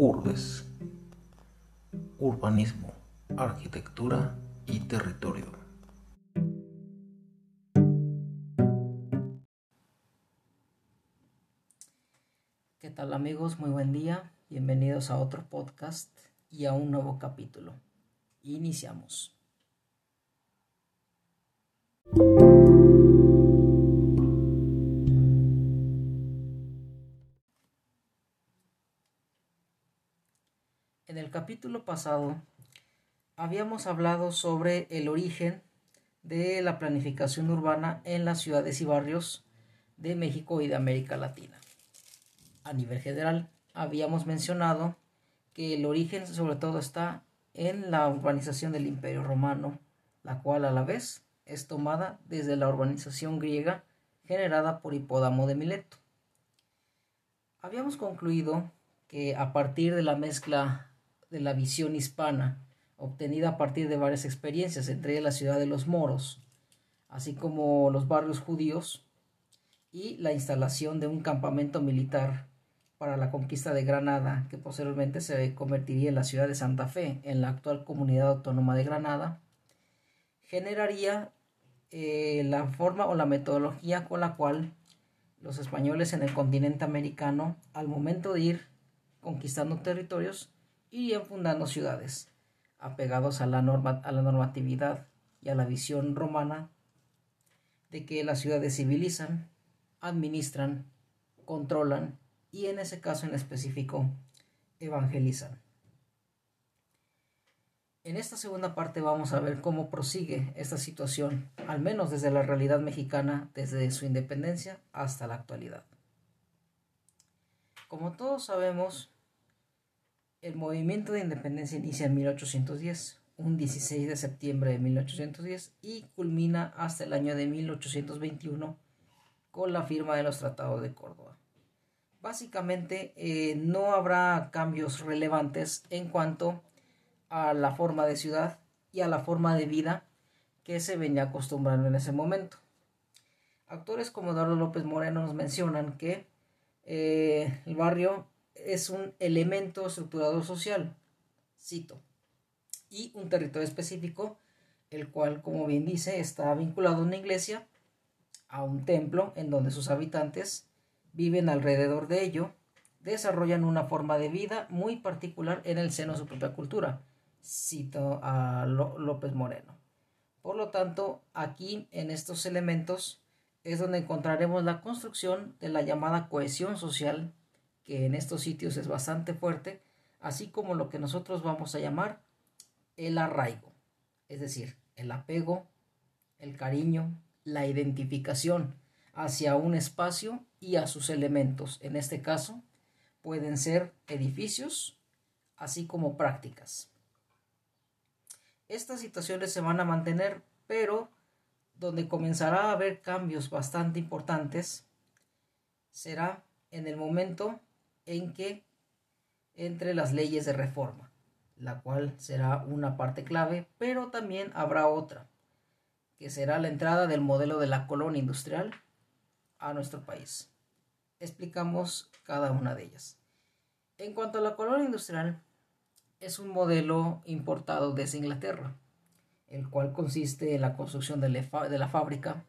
Urbes. Urbanismo, arquitectura y territorio. ¿Qué tal amigos? Muy buen día. Bienvenidos a otro podcast y a un nuevo capítulo. Iniciamos. El capítulo pasado habíamos hablado sobre el origen de la planificación urbana en las ciudades y barrios de México y de América Latina. A nivel general, habíamos mencionado que el origen sobre todo está en la urbanización del Imperio Romano, la cual a la vez es tomada desde la urbanización griega generada por Hipódamo de Mileto. Habíamos concluido que a partir de la mezcla de la visión hispana, obtenida a partir de varias experiencias, entre la ciudad de los moros, así como los barrios judíos, y la instalación de un campamento militar para la conquista de Granada, que posteriormente se convertiría en la ciudad de Santa Fe, en la actual comunidad autónoma de Granada, generaría eh, la forma o la metodología con la cual los españoles en el continente americano, al momento de ir conquistando territorios, irían fundando ciudades, apegados a la, norma, a la normatividad y a la visión romana de que las ciudades civilizan, administran, controlan y en ese caso en específico evangelizan. En esta segunda parte vamos a ver cómo prosigue esta situación, al menos desde la realidad mexicana, desde su independencia hasta la actualidad. Como todos sabemos, el movimiento de independencia inicia en 1810, un 16 de septiembre de 1810, y culmina hasta el año de 1821 con la firma de los tratados de Córdoba. Básicamente eh, no habrá cambios relevantes en cuanto a la forma de ciudad y a la forma de vida que se venía acostumbrando en ese momento. Actores como Eduardo López Moreno nos mencionan que eh, el barrio es un elemento estructurador social, cito, y un territorio específico, el cual, como bien dice, está vinculado a una iglesia, a un templo, en donde sus habitantes viven alrededor de ello, desarrollan una forma de vida muy particular en el seno de su propia cultura. Cito a López Moreno. Por lo tanto, aquí en estos elementos es donde encontraremos la construcción de la llamada cohesión social que en estos sitios es bastante fuerte, así como lo que nosotros vamos a llamar el arraigo, es decir, el apego, el cariño, la identificación hacia un espacio y a sus elementos. En este caso, pueden ser edificios, así como prácticas. Estas situaciones se van a mantener, pero donde comenzará a haber cambios bastante importantes será en el momento en que entre las leyes de reforma, la cual será una parte clave, pero también habrá otra, que será la entrada del modelo de la colonia industrial a nuestro país. Explicamos cada una de ellas. En cuanto a la colonia industrial, es un modelo importado desde Inglaterra, el cual consiste en la construcción de la fábrica,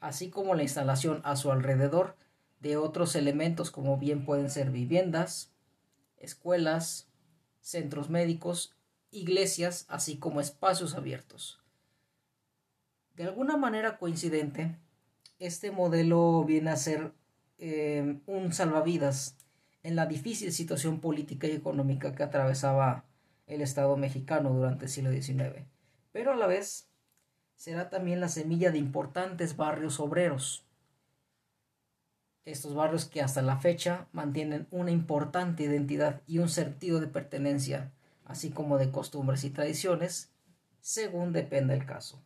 así como la instalación a su alrededor de otros elementos como bien pueden ser viviendas, escuelas, centros médicos, iglesias, así como espacios abiertos. De alguna manera coincidente, este modelo viene a ser eh, un salvavidas en la difícil situación política y económica que atravesaba el Estado mexicano durante el siglo XIX, pero a la vez será también la semilla de importantes barrios obreros, estos barrios que hasta la fecha mantienen una importante identidad y un sentido de pertenencia, así como de costumbres y tradiciones, según dependa el caso.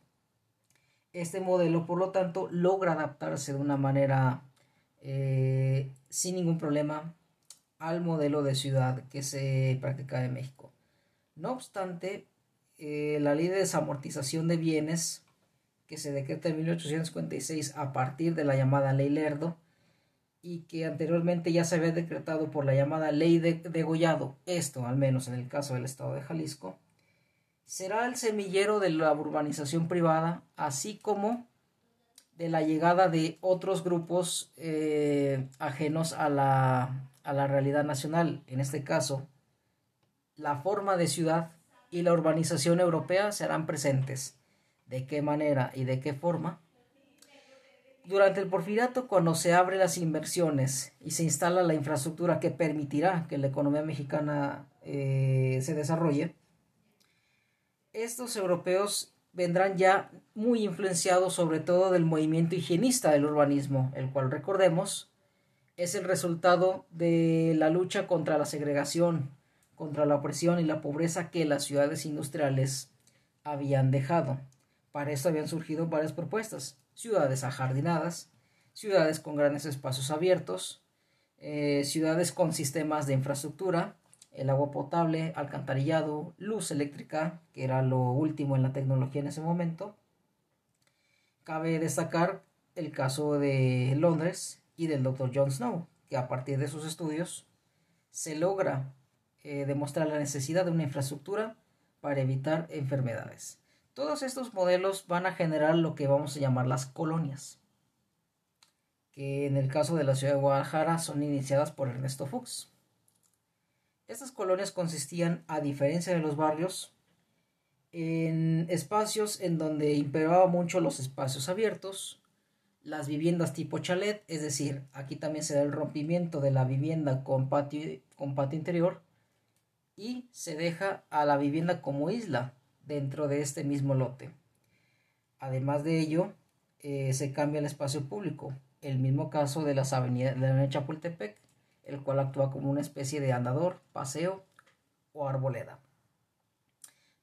Este modelo, por lo tanto, logra adaptarse de una manera eh, sin ningún problema al modelo de ciudad que se practica en México. No obstante, eh, la ley de desamortización de bienes que se decreta en 1856 a partir de la llamada ley Lerdo y que anteriormente ya se había decretado por la llamada ley de degollado, esto al menos en el caso del estado de Jalisco, será el semillero de la urbanización privada, así como de la llegada de otros grupos eh, ajenos a la, a la realidad nacional, en este caso, la forma de ciudad y la urbanización europea serán presentes. ¿De qué manera y de qué forma? Durante el porfiriato, cuando se abren las inversiones y se instala la infraestructura que permitirá que la economía mexicana eh, se desarrolle, estos europeos vendrán ya muy influenciados sobre todo del movimiento higienista del urbanismo, el cual recordemos es el resultado de la lucha contra la segregación, contra la opresión y la pobreza que las ciudades industriales habían dejado. Para esto habían surgido varias propuestas ciudades ajardinadas, ciudades con grandes espacios abiertos, eh, ciudades con sistemas de infraestructura, el agua potable, alcantarillado, luz eléctrica, que era lo último en la tecnología en ese momento. Cabe destacar el caso de Londres y del Dr. John Snow, que a partir de sus estudios se logra eh, demostrar la necesidad de una infraestructura para evitar enfermedades. Todos estos modelos van a generar lo que vamos a llamar las colonias, que en el caso de la ciudad de Guadalajara son iniciadas por Ernesto Fuchs. Estas colonias consistían, a diferencia de los barrios, en espacios en donde imperaba mucho los espacios abiertos, las viviendas tipo chalet, es decir, aquí también se da el rompimiento de la vivienda con patio, con patio interior y se deja a la vivienda como isla, dentro de este mismo lote. Además de ello, eh, se cambia el espacio público, el mismo caso de las avenidas de la Chapultepec, el cual actúa como una especie de andador, paseo o arboleda.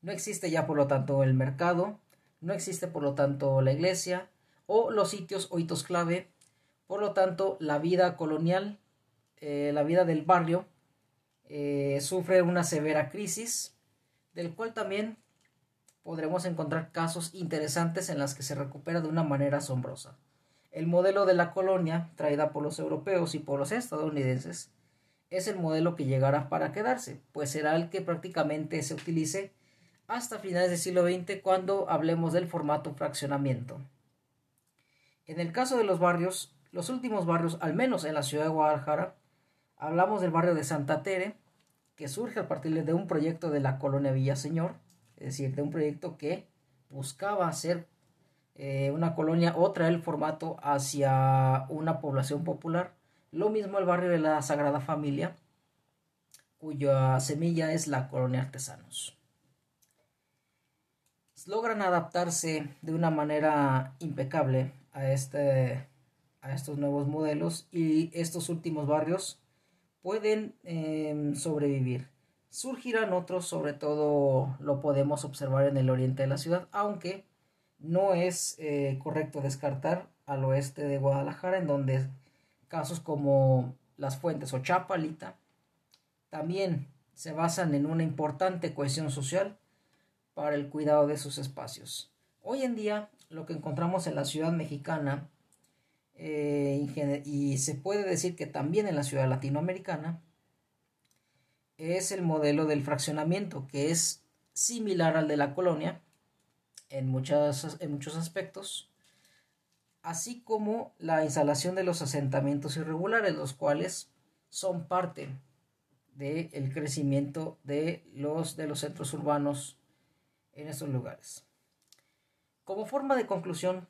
No existe ya por lo tanto el mercado, no existe por lo tanto la iglesia o los sitios o hitos clave, por lo tanto la vida colonial, eh, la vida del barrio, eh, sufre una severa crisis, del cual también podremos encontrar casos interesantes en las que se recupera de una manera asombrosa. El modelo de la colonia, traída por los europeos y por los estadounidenses, es el modelo que llegará para quedarse, pues será el que prácticamente se utilice hasta finales del siglo XX cuando hablemos del formato fraccionamiento. En el caso de los barrios, los últimos barrios, al menos en la ciudad de Guadalajara, hablamos del barrio de Santa Tere, que surge a partir de un proyecto de la colonia Villaseñor, es decir, de un proyecto que buscaba hacer eh, una colonia o traer el formato hacia una población popular. Lo mismo el barrio de la Sagrada Familia, cuya semilla es la colonia artesanos. Logran adaptarse de una manera impecable a, este, a estos nuevos modelos y estos últimos barrios pueden em, sobrevivir. Surgirán otros, sobre todo lo podemos observar en el oriente de la ciudad, aunque no es eh, correcto descartar al oeste de Guadalajara, en donde casos como las fuentes o Chapalita también se basan en una importante cohesión social para el cuidado de sus espacios. Hoy en día lo que encontramos en la ciudad mexicana eh, y se puede decir que también en la ciudad latinoamericana es el modelo del fraccionamiento, que es similar al de la colonia en, muchas, en muchos aspectos, así como la instalación de los asentamientos irregulares, los cuales son parte del crecimiento de los, de los centros urbanos en estos lugares. Como forma de conclusión,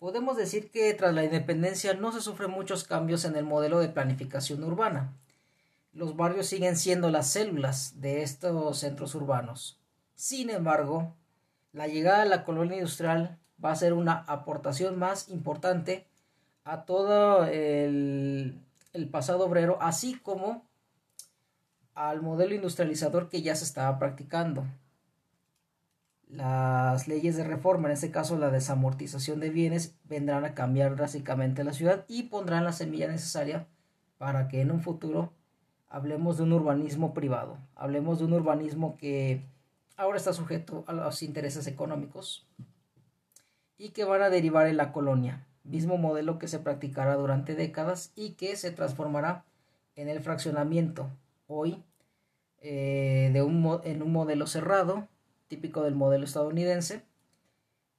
podemos decir que tras la independencia no se sufren muchos cambios en el modelo de planificación urbana, los barrios siguen siendo las células de estos centros urbanos. Sin embargo, la llegada de la colonia industrial va a ser una aportación más importante a todo el, pasado obrero, así como al modelo industrializador que ya se estaba practicando. Las leyes de reforma, en este caso la desamortización de bienes, vendrán a cambiar drásticamente la ciudad y pondrán la semilla necesaria para que en un futuro hablemos de un urbanismo privado, hablemos de un urbanismo que ahora está sujeto a los intereses económicos y que van a derivar en la colonia. mismo modelo que se practicará durante décadas y que se transformará en el fraccionamiento hoy eh, de un, en un modelo cerrado, típico del modelo estadounidense,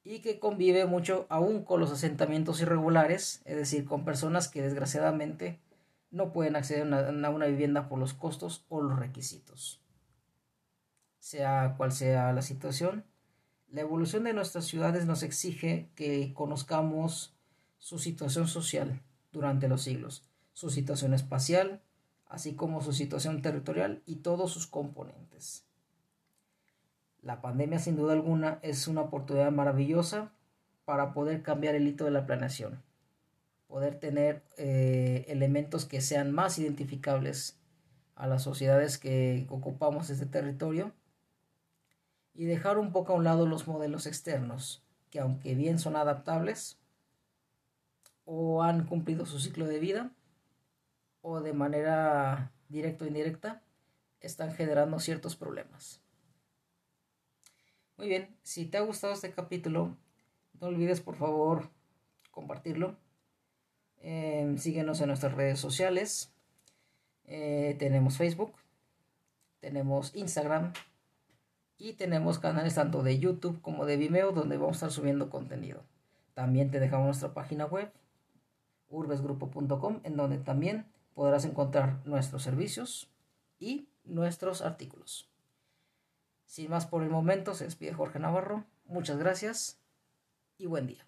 y que convive mucho aún con los asentamientos irregulares, es decir, con personas que desgraciadamente no pueden acceder a una vivienda por los costos o los requisitos. Sea cual sea la situación, la evolución de nuestras ciudades nos exige que conozcamos su situación social durante los siglos, su situación espacial, así como su situación territorial y todos sus componentes. La pandemia sin duda alguna es una oportunidad maravillosa para poder cambiar el hito de la planeación, poder tener eh, elementos que sean más identificables a las sociedades que ocupamos este territorio y dejar un poco a un lado los modelos externos, que aunque bien son adaptables o han cumplido su ciclo de vida, o de manera directa o indirecta, están generando ciertos problemas. Muy bien, si te ha gustado este capítulo, no olvides por favor compartirlo. Em, síguenos en nuestras redes sociales. Eh, tenemos Facebook, tenemos Instagram y tenemos canales tanto de YouTube como de Vimeo donde vamos a estar subiendo contenido. También te dejamos nuestra página web urbesgrupo.com en donde también podrás encontrar nuestros servicios y nuestros artículos. Sin más por el momento, se despide Jorge Navarro. Muchas gracias y buen día.